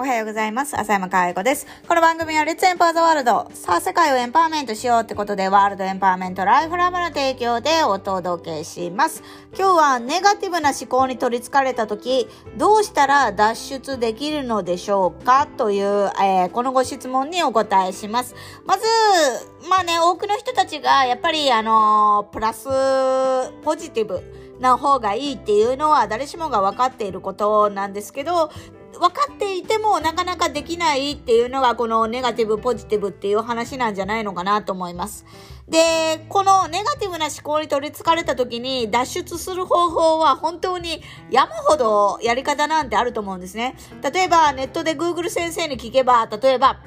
おはようございます。浅山かわ子です。この番組はレッツエンパーザワールド。さあ、世界をエンパワーメントしようってことで、ワールドエンパワーメントライフラブの提供でお届けします。今日はネガティブな思考に取り憑かれた時、どうしたら脱出できるのでしょうか？という、えー、このご質問にお答えします。まず、まあね、多くの人たちが、やっぱり、あの、プラスポジティブ、な方がいいっていうのは誰しもが分かっていることなんですけど、分かっていてもなかなかできないっていうのがこのネガティブポジティブっていう話なんじゃないのかなと思います。で、このネガティブな思考に取り憑かれた時に脱出する方法は本当に山ほどやり方なんてあると思うんですね。例えばネットで Google 先生に聞けば、例えば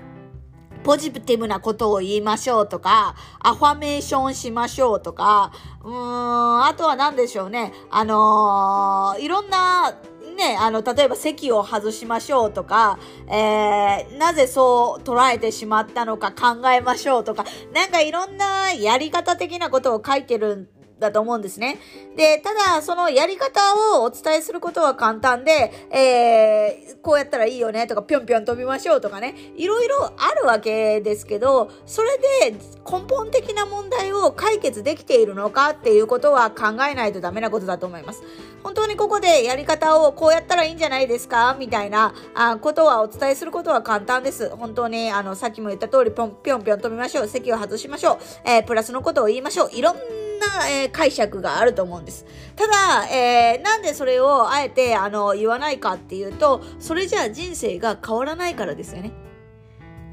ポジティブなことを言いましょうとか、アファメーションしましょうとか、うーん、あとは何でしょうね。あのー、いろんなね、あの、例えば席を外しましょうとか、えー、なぜそう捉えてしまったのか考えましょうとか、なんかいろんなやり方的なことを書いてるだと思うんですね。で、ただ、そのやり方をお伝えすることは簡単で、えー、こうやったらいいよねとか、ぴょんぴょん飛びましょうとかね、いろいろあるわけですけど、それで根本的な問題を解決できているのかっていうことは考えないとダメなことだと思います。本当にここでやり方をこうやったらいいんじゃないですか？みたいなあことはお伝えすることは簡単です。本当に、あの、さっきも言った通り、ぴょんぴょん飛びましょう。席を外しましょう。えー、プラスのことを言いましょう。いろんな、えー、解釈があると思うんです。ただ、えー、なんでそれをあえてあの言わないかっていうと、それじゃあ人生が変わらないからですよね。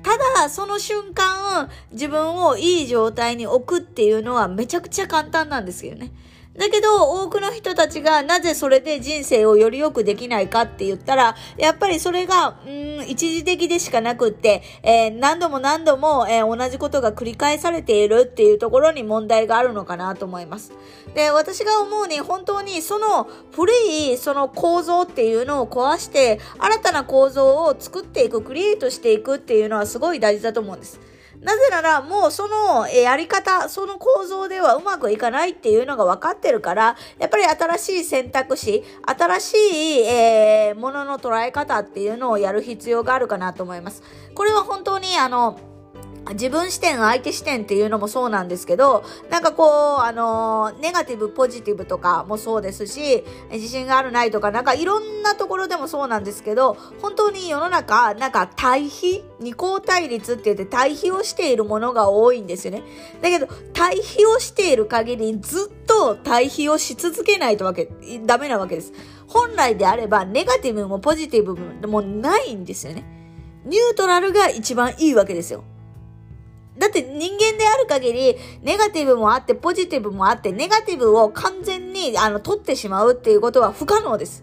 ただ、その瞬間、自分をいい状態に置くっていうのはめちゃくちゃ簡単なんですけどね。だけど、多くの人たちがなぜそれで人生をより良くできないかって言ったら、やっぱりそれが、うん、一時的でしかなくって、えー、何度も何度も、えー、同じことが繰り返されているっていうところに問題があるのかなと思います。で、私が思うに、本当にその古いその構造っていうのを壊して、新たな構造を作っていく、クリエイトしていくっていうのはすごい大事だと思うんです。なぜなら、もうそのやり方、その構造ではうまくいかないっていうのが分かってるから、やっぱり新しい選択肢、新しい、えー、ものの捉え方っていうのをやる必要があるかなと思います。これは本当にあの、自分視点、相手視点っていうのもそうなんですけど、なんかこう、あの、ネガティブ、ポジティブとかもそうですし、自信があるないとか、なんかいろんなところでもそうなんですけど、本当に世の中、なんか対比、二項対立って言って対比をしているものが多いんですよね。だけど、対比をしている限りずっと対比をし続けないとわけ、ダメなわけです。本来であれば、ネガティブもポジティブもないんですよね。ニュートラルが一番いいわけですよ。だって人間である限り、ネガティブもあって、ポジティブもあって、ネガティブを完全に、あの、取ってしまうっていうことは不可能です。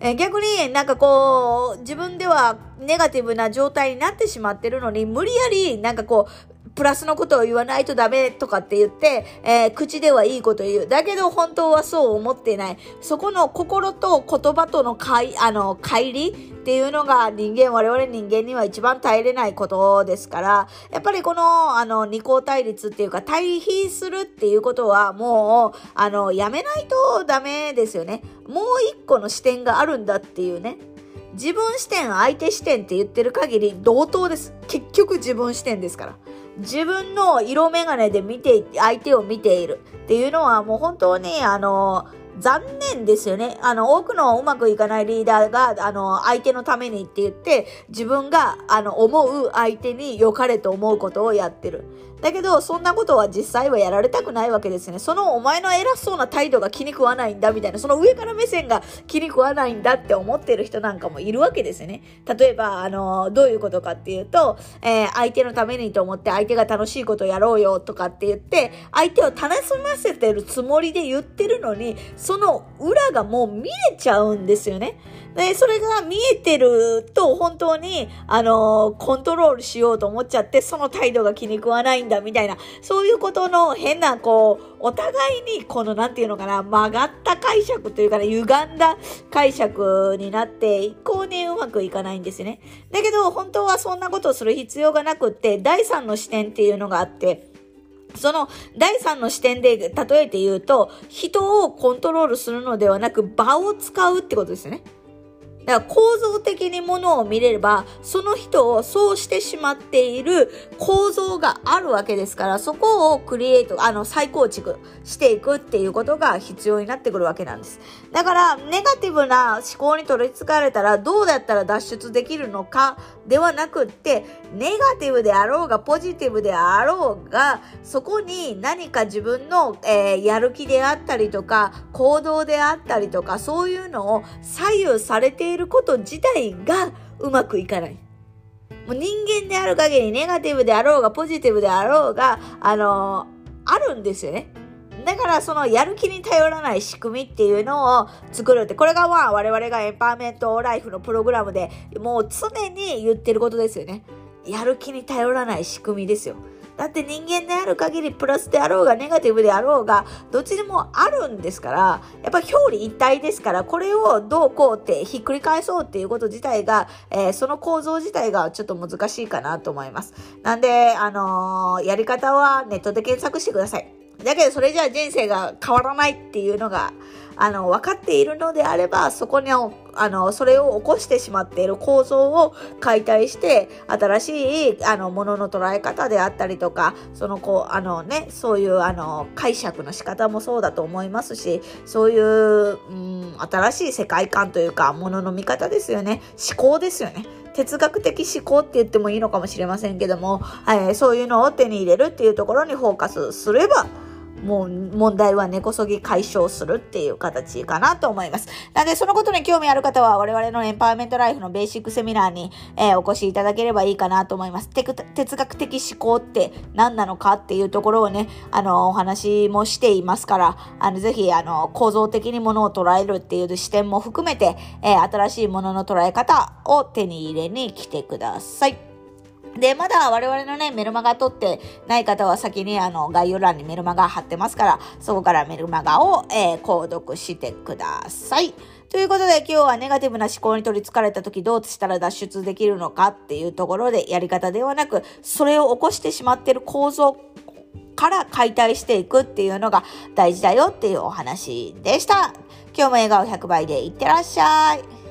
え逆になんかこう、自分ではネガティブな状態になってしまってるのに、無理やりなんかこう、プラスのことを言わないとダメとかって言って、えー、口ではいいこと言う。だけど本当はそう思ってない。そこの心と言葉とのかい、あの、乖離っていうのが人間、我々人間には一番耐えれないことですから、やっぱりこの、あの、二項対立っていうか、対比するっていうことはもう、あの、やめないとダメですよね。もう一個の視点があるんだっていうね。自分視点、相手視点って言ってる限り同等です。結局自分視点ですから。自分の色眼鏡で見て、相手を見ているっていうのはもう本当にあの、残念ですよね。あの、多くのうまくいかないリーダーが、あの、相手のためにって言って、自分が、あの、思う相手に良かれと思うことをやってる。だけど、そんなことは実際はやられたくないわけですね。そのお前の偉そうな態度が気に食わないんだみたいな、その上から目線が気に食わないんだって思ってる人なんかもいるわけですね。例えば、あの、どういうことかっていうと、えー、相手のためにと思って相手が楽しいことやろうよとかって言って、相手を楽しませてるつもりで言ってるのに、その裏がもう見えちゃうんですよね。で、それが見えてると本当に、あの、コントロールしようと思っちゃって、その態度が気に食わないんだみたいな、そういうことの変な、こう、お互いに、この、なんていうのかな、曲がった解釈というかね、歪んだ解釈になって、一向にうまくいかないんですね。だけど、本当はそんなことをする必要がなくって、第三の視点っていうのがあって、その第三の視点で例えて言うと、人をコントロールするのではなく場を使うってことですよね。だから構造的にものを見れれば、その人をそうしてしまっている構造があるわけですから、そこをクリエイト、あの、再構築していくっていうことが必要になってくるわけなんです。だから、ネガティブな思考に取り憑かれたら、どうだったら脱出できるのかではなくって、ネガティブであろうが、ポジティブであろうが、そこに何か自分の、えー、やる気であったりとか、行動であったりとか、そういうのを左右されているること自体がうまくいかない。もう人間である限りネガティブであろうがポジティブであろうが、あのー、あるんですよね。だからそのやる気に頼らない仕組みっていうのを作るって、これがまあ我々がエンパワーメントライフのプログラムでもう常に言ってることですよね。やる気に頼らない仕組みですよ。だって人間である限りプラスであろうがネガティブであろうがどっちでもあるんですからやっぱ表裏一体ですからこれをどうこうってひっくり返そうっていうこと自体が、えー、その構造自体がちょっと難しいかなと思います。なんで、あのー、やり方はネットで検索してください。だけどそれじゃあ人生が変わらないっていうのがあの、分かっているのであれば、そこに、あの、それを起こしてしまっている構造を解体して、新しい、あの、ものの捉え方であったりとか、その、こう、あのね、そういう、あの、解釈の仕方もそうだと思いますし、そういう、うん、新しい世界観というか、ものの見方ですよね。思考ですよね。哲学的思考って言ってもいいのかもしれませんけども、えー、そういうのを手に入れるっていうところにフォーカスすれば、もう問題は根こそぎ解消するっていう形かなと思います。なので、そのことに興味ある方は我々のエンパワーメントライフのベーシックセミナーに、えー、お越しいただければいいかなと思います。哲学的思考って何なのかっていうところをね、あの、お話もしていますから、あの、ぜひ、あの、構造的にものを捉えるっていう視点も含めて、えー、新しいものの捉え方を手に入れに来てください。で、まだ我々のね、メルマガ取ってない方は先にあの概要欄にメルマガ貼ってますから、そこからメルマガを、えー、購読してください。ということで今日はネガティブな思考に取り憑かれた時どうしたら脱出できるのかっていうところでやり方ではなく、それを起こしてしまってる構造から解体していくっていうのが大事だよっていうお話でした。今日も笑顔100倍でいってらっしゃい。